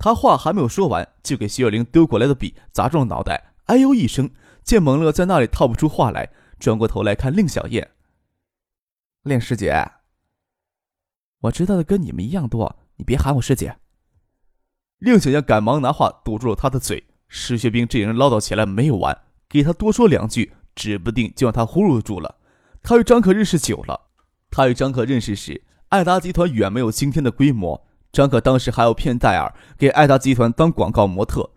他话还没有说完，就给徐有灵丢过来的笔砸中了脑袋，哎呦一声。见蒙乐在那里套不出话来，转过头来看令小燕。令师姐，我知道的跟你们一样多，你别喊我师姐。令小燕赶忙拿话堵住了他的嘴。石学兵这人唠叨起来没有完，给他多说两句，指不定就让他呼噜住了。他与张可认识久了，他与张可认识时，爱达集团远没有今天的规模。张可当时还要骗戴尔给爱达集团当广告模特，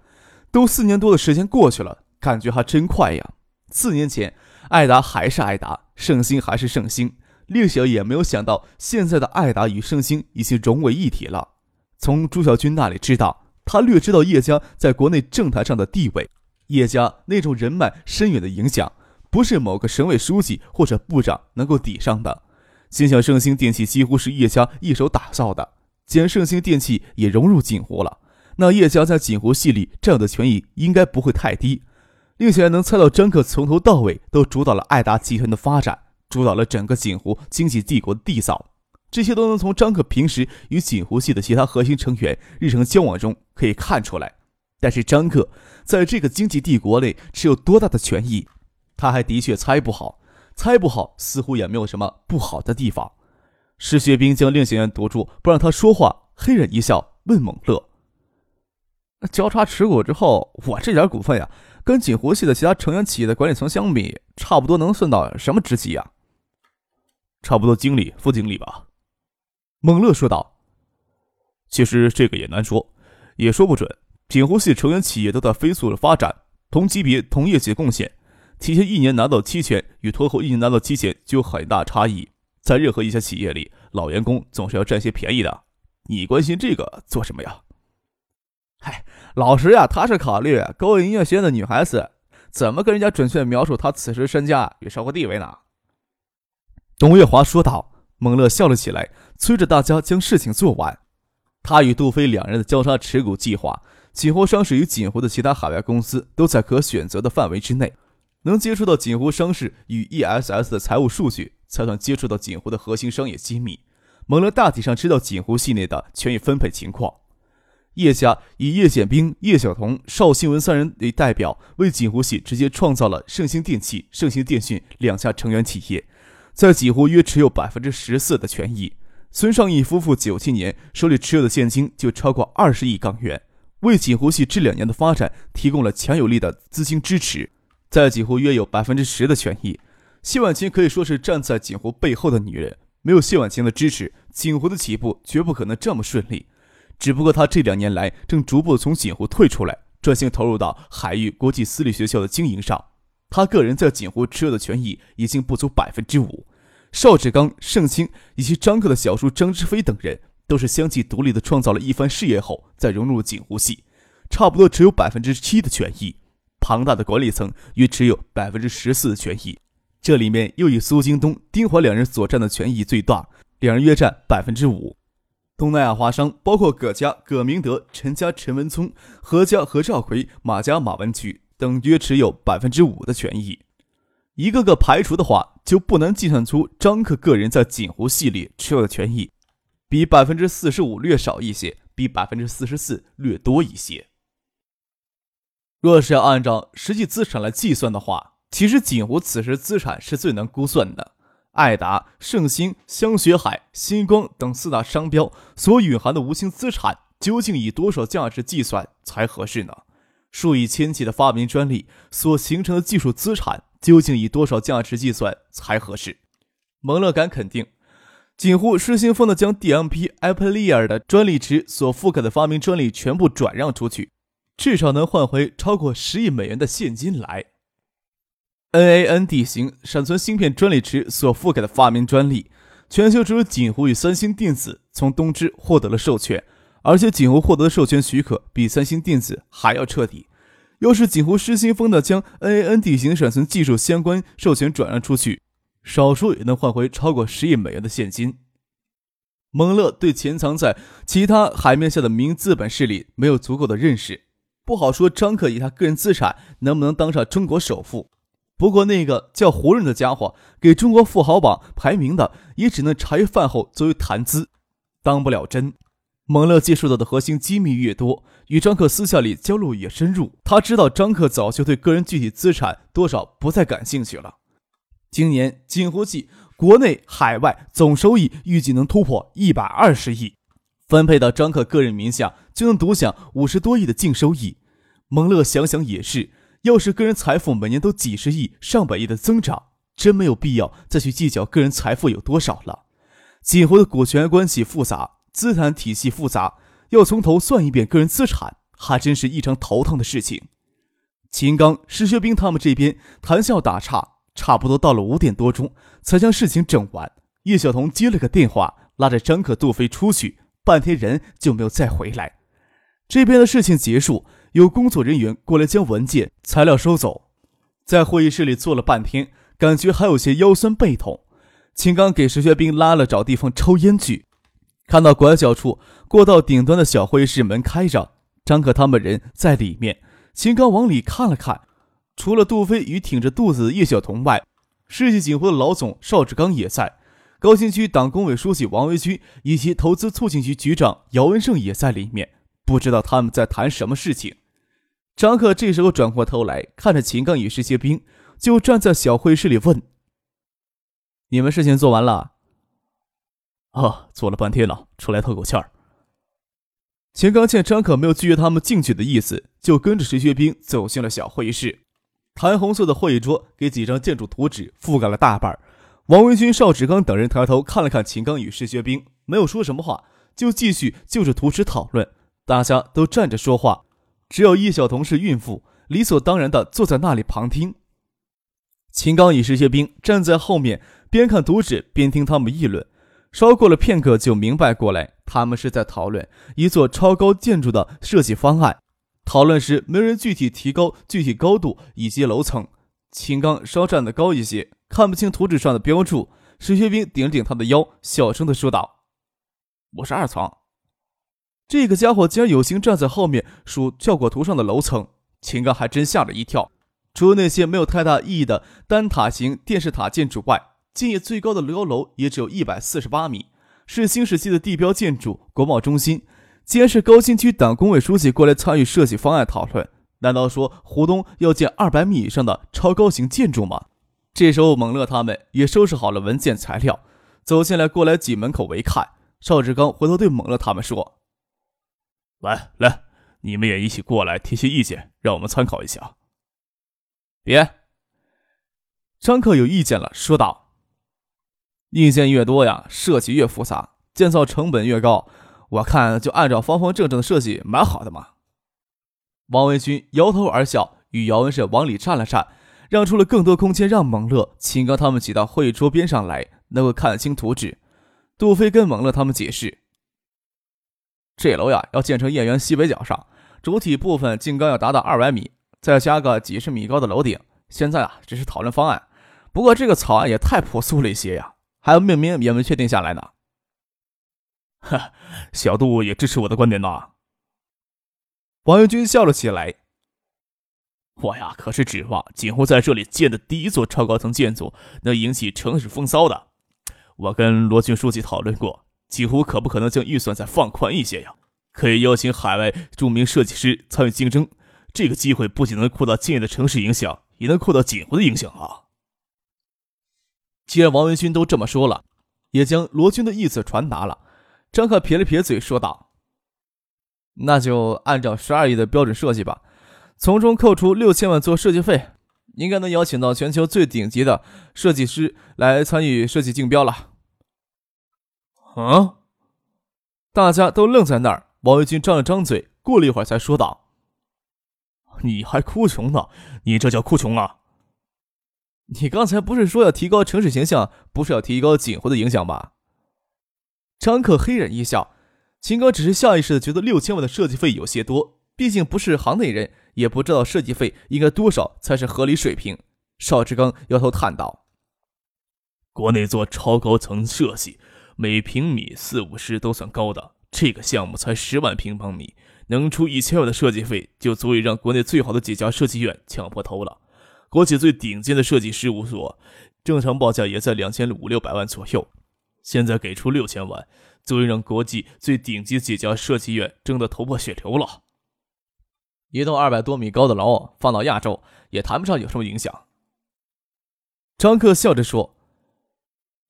都四年多的时间过去了，感觉还真快呀。四年前，艾达还是艾达，盛兴还是盛兴，令小也没有想到，现在的艾达与盛兴已经融为一体了。从朱小军那里知道，他略知道叶家在国内政坛上的地位，叶家那种人脉深远的影响，不是某个省委书记或者部长能够抵上的。心想盛兴电器几乎是叶家一手打造的。既然盛兴电器也融入锦湖了，那叶家在锦湖系里占有的权益应该不会太低。令小燕能猜到张克从头到尾都主导了爱达集团的发展，主导了整个锦湖经济帝国的缔造，这些都能从张克平时与锦湖系的其他核心成员日常交往中可以看出来。但是张克在这个经济帝国内持有多大的权益，他还的确猜不好。猜不好，似乎也没有什么不好的地方。石学兵将令小燕堵住，不让他说话，黑人一笑，问蒙乐：“交叉持股之后，我这点股份呀，跟锦湖系的其他成员企业的管理层相比，差不多能算到什么职级呀？差不多经理、副经理吧。”蒙乐说道：“其实这个也难说，也说不准。锦湖系成员企业都在飞速的发展，同级别、同业绩贡献，提前一年拿到期权与拖后一年拿到期权就有很大差异。”在任何一家企业里，老员工总是要占些便宜的。你关心这个做什么呀？嗨，老实呀，他是考虑勾引音乐学院的女孩子，怎么跟人家准确描述他此时身家与社会地位呢？董月华说道。蒙乐笑了起来，催着大家将事情做完。他与杜飞两人的交叉持股计划，锦湖商事与锦湖的其他海外公司都在可选择的范围之内，能接触到锦湖商事与 ESS 的财务数据。才算接触到锦湖的核心商业机密。蒙勒大体上知道锦湖系内的权益分配情况。叶家以叶显兵、叶晓彤、邵新文三人为代表，为锦湖系直接创造了盛兴电器、盛兴电讯两家成员企业，在锦湖约持有百分之十四的权益。孙尚义夫妇九七年手里持有的现金就超过二十亿港元，为锦湖系这两年的发展提供了强有力的资金支持，在锦湖约有百分之十的权益。谢婉清可以说是站在锦湖背后的女人，没有谢婉清的支持，锦湖的起步绝不可能这么顺利。只不过她这两年来正逐步从锦湖退出来，专心投入到海域国际私立学校的经营上。他个人在锦湖持有的权益已经不足百分之五。邵志刚、盛清以及张克的小叔张之飞等人，都是相继独立的创造了一番事业后再融入锦湖系，差不多只有百分之七的权益。庞大的管理层约持有百分之十四的权益。这里面又以苏京东、丁华两人所占的权益最大，两人约占百分之五。东南亚华商包括葛家葛明德、陈家陈文聪、何家何兆奎、马家马文举等约持有百分之五的权益。一个个排除的话，就不难计算出张克个人在锦湖系列持有的权益，比百分之四十五略少一些，比百分之四十四略多一些。若是要按照实际资产来计算的话，其实锦湖此时资产是最难估算的，爱达、盛兴、香雪海、星光等四大商标所蕴含的无形资产，究竟以多少价值计算才合适呢？数以千计的发明专利所形成的技术资产，究竟以多少价值计算才合适？蒙乐敢肯定，锦湖失心疯的将 DMP Aprilia 的专利池所覆盖的发明专利全部转让出去，至少能换回超过十亿美元的现金来。NAND 型闪存芯片专利池所覆盖的发明专利，全球只有锦湖与三星电子从东芝获得了授权，而且锦湖获得的授权许可比三星电子还要彻底。要是锦湖失心疯的将 NAND 底型闪存技术相关授权转让出去，少说也能换回超过十亿美元的现金。蒙勒对潜藏在其他海面下的民营资本势力没有足够的认识，不好说张克以他个人资产能不能当上中国首富。不过那个叫胡润的家伙给中国富豪榜排名的，也只能茶余饭后作为谈资，当不了真。蒙乐接触到的核心机密越多，与张克私下里交流也深入。他知道张克早就对个人具体资产多少不再感兴趣了。今年锦湖系国内海外总收益预计能突破一百二十亿，分配到张克个人名下就能独享五十多亿的净收益。蒙乐想想也是，要是个人财富每年都几十亿、上百亿的增长，真没有必要再去计较个人财富有多少了。锦湖的股权关系复杂。资产体系复杂，要从头算一遍个人资产，还真是一场头疼的事情。秦刚、石学兵他们这边谈笑打岔，差不多到了五点多钟，才将事情整完。叶晓彤接了个电话，拉着张可、杜飞出去，半天人就没有再回来。这边的事情结束，有工作人员过来将文件材料收走。在会议室里坐了半天，感觉还有些腰酸背痛。秦刚给石学兵拉了找地方抽烟去。看到拐角处过道顶端的小会议室门开着，张可他们人在里面。秦刚往里看了看，除了杜飞与挺着肚子的叶晓彤外，世纪锦湖的老总邵志刚也在，高新区党工委书记王维军以及投资促进局局长姚文胜也在里面。不知道他们在谈什么事情。张克这时候转过头来看着秦刚与石学兵，就站在小会议室里问：“你们事情做完了？”啊，做了半天了，出来透口气儿。秦刚见张可没有拒绝他们进去的意思，就跟着石学兵走进了小会议室。弹红色的会议桌给几张建筑图纸覆盖了大半。王文军、邵志刚等人抬头看了看秦刚与石学兵，没有说什么话，就继续就着图纸讨论。大家都站着说话，只有叶晓彤是孕妇，理所当然的坐在那里旁听。秦刚与石学兵站在后面，边看图纸边听他们议论。稍过了片刻，就明白过来，他们是在讨论一座超高建筑的设计方案。讨论时，没人具体提高具体高度以及楼层。秦刚稍站得高一些，看不清图纸上的标注。石学兵顶了顶他的腰，小声的说道：“我是二层。”这个家伙竟然有心站在后面数效果图上的楼层。秦刚还真吓了一跳。除了那些没有太大意义的单塔型电视塔建筑外，建业最高的高楼也只有一百四十八米，是新时期的地标建筑。国贸中心，既然是高新区党工委书记过来参与设计方案讨论，难道说湖东要建二百米以上的超高型建筑吗？这时候，蒙乐他们也收拾好了文件材料，走进来过来挤门口围看。邵志刚回头对蒙乐他们说：“来来，你们也一起过来提些意见，让我们参考一下。”别，张克有意见了，说道。意见越多呀，设计越复杂，建造成本越高。我看就按照方方正正的设计，蛮好的嘛。王维军摇头而笑，与姚文胜往里站了站，让出了更多空间，让蒙乐、秦刚他们挤到会议桌边上来，能够看清图纸。杜飞跟蒙乐他们解释：这楼呀，要建成燕园西北角上，主体部分净高要达到二百米，再加个几十米高的楼顶。现在啊，只是讨论方案，不过这个草案也太朴素了一些呀。还有命名也没确定下来呢。哈，小杜也支持我的观点呢。王元军笑了起来。我呀，可是指望锦湖在这里建的第一座超高层建筑能引起城市风骚的。我跟罗军书记讨论过，锦湖可不可能将预算再放宽一些呀？可以邀请海外著名设计师参与竞争。这个机会不仅能扩大建业的城市影响，也能扩大锦湖的影响啊。既然王文勋都这么说了，也将罗军的意思传达了。张克撇了撇嘴，说道：“那就按照十二亿的标准设计吧，从中扣除六千万做设计费，应该能邀请到全球最顶级的设计师来参与设计竞标了。”啊！大家都愣在那儿。王维军张了张嘴，过了一会儿才说道：“你还哭穷呢？你这叫哭穷啊！”你刚才不是说要提高城市形象，不是要提高锦湖的影响吧？张克嘿然一笑，秦刚只是下意识的觉得六千万的设计费有些多，毕竟不是行内人，也不知道设计费应该多少才是合理水平。邵志刚摇头叹道：“国内做超高层设计，每平米四五十都算高的，这个项目才十万平方米，能出一千万的设计费，就足以让国内最好的几家设计院抢破头了。国企最顶尖的设计事务所，正常报价也在两千五六百万左右，现在给出六千万。”足以让国际最顶级几家设计院争得头破血流了。一栋二百多米高的楼放到亚洲也谈不上有什么影响。张克笑着说：“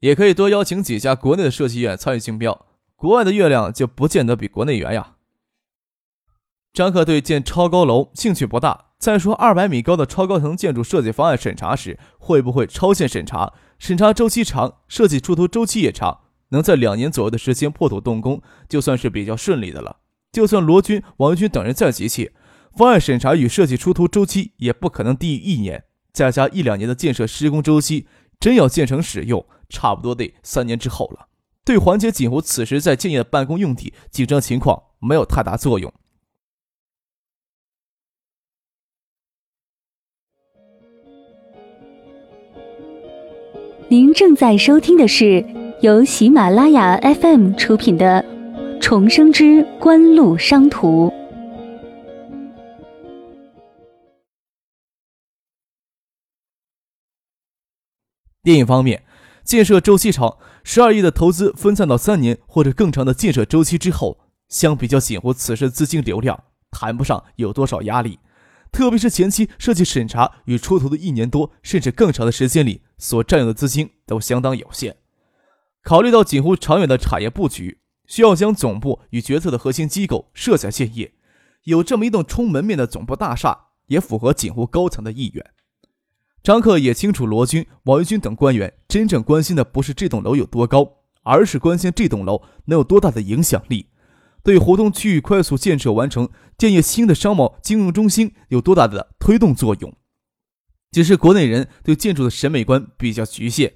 也可以多邀请几家国内的设计院参与竞标，国外的月亮就不见得比国内圆呀。”张克对建超高楼兴趣不大。再说，二百米高的超高层建筑设计方案审查时，会不会超限审查？审查周期长，设计出图周期也长。能在两年左右的时间破土动工，就算是比较顺利的了。就算罗军、王军等人再急切，方案审查与设计出图周期也不可能低于一年，再加一两年的建设施工周期，真要建成使用，差不多得三年之后了。对缓解锦湖此时在建业的办公用地紧张情况没有太大作用。您正在收听的是。由喜马拉雅 FM 出品的《重生之官路商途》。电影方面，建设周期长，十二亿的投资分散到三年或者更长的建设周期之后，相比较锦湖此时资金流量，谈不上有多少压力。特别是前期设计审查与出图的一年多甚至更长的时间里，所占用的资金都相当有限。考虑到锦湖长远的产业布局，需要将总部与决策的核心机构设在建业，有这么一栋冲门面的总部大厦，也符合锦湖高层的意愿。张克也清楚，罗军、王军等官员真正关心的不是这栋楼有多高，而是关心这栋楼能有多大的影响力，对活动区域快速建设完成、建业新的商贸金融中心有多大的推动作用。只是国内人对建筑的审美观比较局限。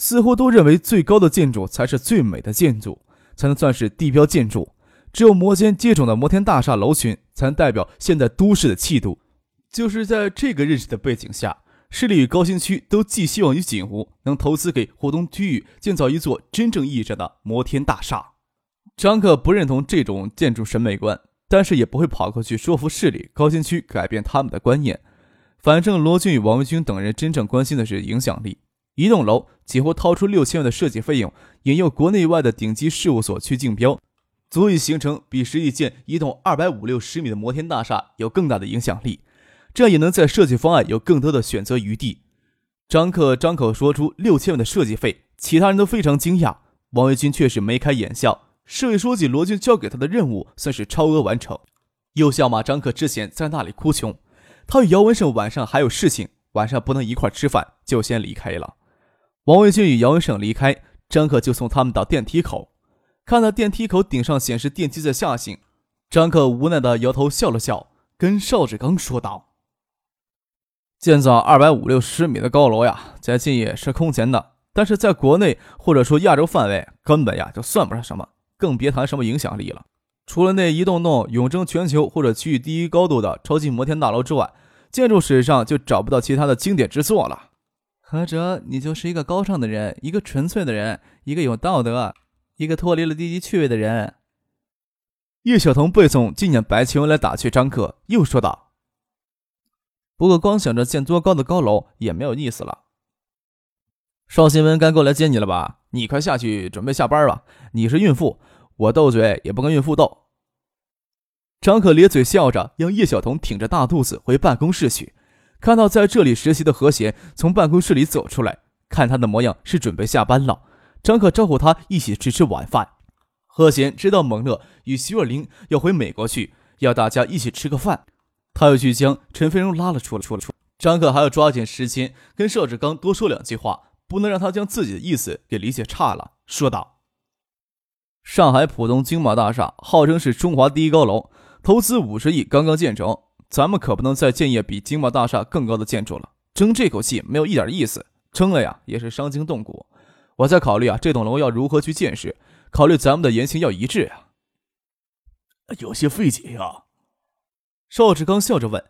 似乎都认为最高的建筑才是最美的建筑，才能算是地标建筑。只有摩肩接踵的摩天大厦楼群，才能代表现代都市的气度。就是在这个认识的背景下，市里与高新区都寄希望于锦湖能投资给活动区域建造一座真正意义上的摩天大厦。张克不认同这种建筑审美观，但是也不会跑过去说服市里高新区改变他们的观念。反正罗俊与王文军等人真正关心的是影响力。一栋楼几乎掏出六千万的设计费用，引诱国内外的顶级事务所去竞标，足以形成比实际建一栋二百五六十米的摩天大厦有更大的影响力。这样也能在设计方案有更多的选择余地。张克张口说出六千万的设计费，其他人都非常惊讶。王维军却是眉开眼笑。市委书记罗军交给他的任务算是超额完成，又笑骂张克之前在那里哭穷。他与姚文胜晚上还有事情，晚上不能一块吃饭，就先离开了。王维军与姚文胜离开，张克就送他们到电梯口。看到电梯口顶上显示电梯在下行，张克无奈的摇头笑了笑，跟邵志刚说道：“建造二百五六十米的高楼呀，在近也是空前的，但是在国内或者说亚洲范围，根本呀就算不上什么，更别谈什么影响力了。除了那一栋栋永争全球或者区域第一高度的超级摩天大楼之外，建筑史上就找不到其他的经典之作了。”何哲，你就是一个高尚的人，一个纯粹的人，一个有道德，一个脱离了低级趣味的人。叶晓彤背诵纪念白求恩来打趣张克，又说道：“不过光想着建多高的高楼也没有意思了。”邵新文该过来接你了吧？你快下去准备下班吧。你是孕妇，我斗嘴也不跟孕妇斗。张可咧嘴笑着，让叶晓彤挺着大肚子回办公室去。看到在这里实习的何贤从办公室里走出来，看他的模样是准备下班了。张可招呼他一起去吃晚饭。何贤知道蒙乐与徐若琳要回美国去，要大家一起吃个饭，他又去将陈飞荣拉了出来。出了出，张可还要抓紧时间跟邵志刚多说两句话，不能让他将自己的意思给理解差了。说道：“上海浦东金茂大厦号称是中华第一高楼，投资五十亿，刚刚建成。”咱们可不能再建业比金茂大厦更高的建筑了，争这口气没有一点意思，争了呀也是伤筋动骨。我在考虑啊，这栋楼要如何去建设，考虑咱们的言行要一致呀。有些费解呀。邵志刚笑着问：“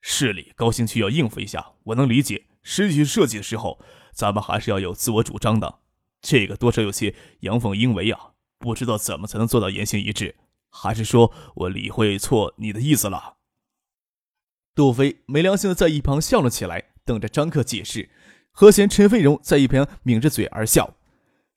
市里高新区要应付一下，我能理解。实际设计的时候，咱们还是要有自我主张的。这个多少有些阳奉阴违啊，不知道怎么才能做到言行一致。还是说我理会错你的意思了？”杜飞没良心的在一旁笑了起来，等着张克解释。何贤、陈飞荣在一旁抿着嘴而笑。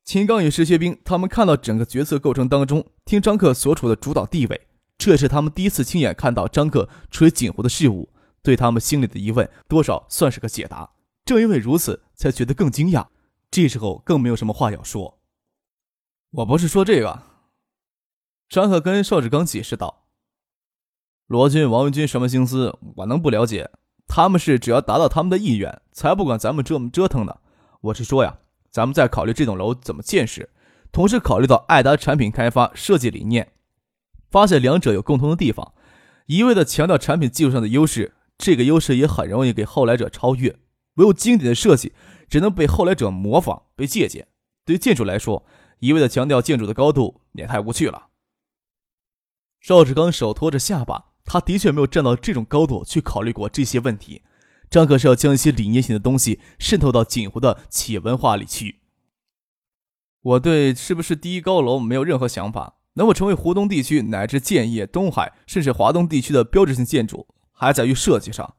秦刚与石学兵他们看到整个决策构成当中，听张克所处的主导地位，这是他们第一次亲眼看到张克处理锦湖的事物，对他们心里的疑问多少算是个解答。正因为如此，才觉得更惊讶。这时候更没有什么话要说。我不是说这个。张克跟邵志刚解释道：“罗军、王文军什么心思，我能不了解？”他们是只要达到他们的意愿，才不管咱们这么折腾的。我是说呀，咱们在考虑这栋楼怎么建设，同时考虑到爱达产品开发设计理念，发现两者有共同的地方，一味的强调产品技术上的优势，这个优势也很容易给后来者超越。唯有经典的设计，只能被后来者模仿、被借鉴。对建筑来说，一味的强调建筑的高度也太无趣了。邵志刚手托着下巴。他的确没有站到这种高度去考虑过这些问题。张可是要将一些理念性的东西渗透到锦湖的企业文化里去。我对是不是第一高楼没有任何想法，能否成为湖东地区乃至建业、东海甚至华东地区的标志性建筑，还在于设计上。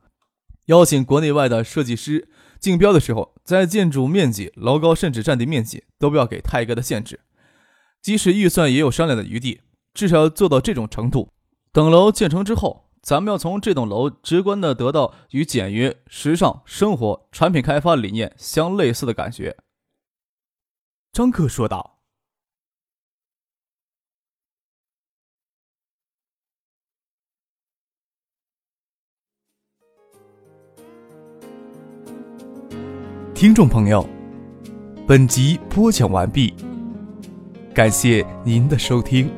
邀请国内外的设计师竞标的时候，在建筑面积、楼高甚至占地面积都不要给太高的限制，即使预算也有商量的余地，至少要做到这种程度。等楼建成之后，咱们要从这栋楼直观的得到与简约、时尚、生活、产品开发理念相类似的感觉。”张克说道。听众朋友，本集播讲完毕，感谢您的收听。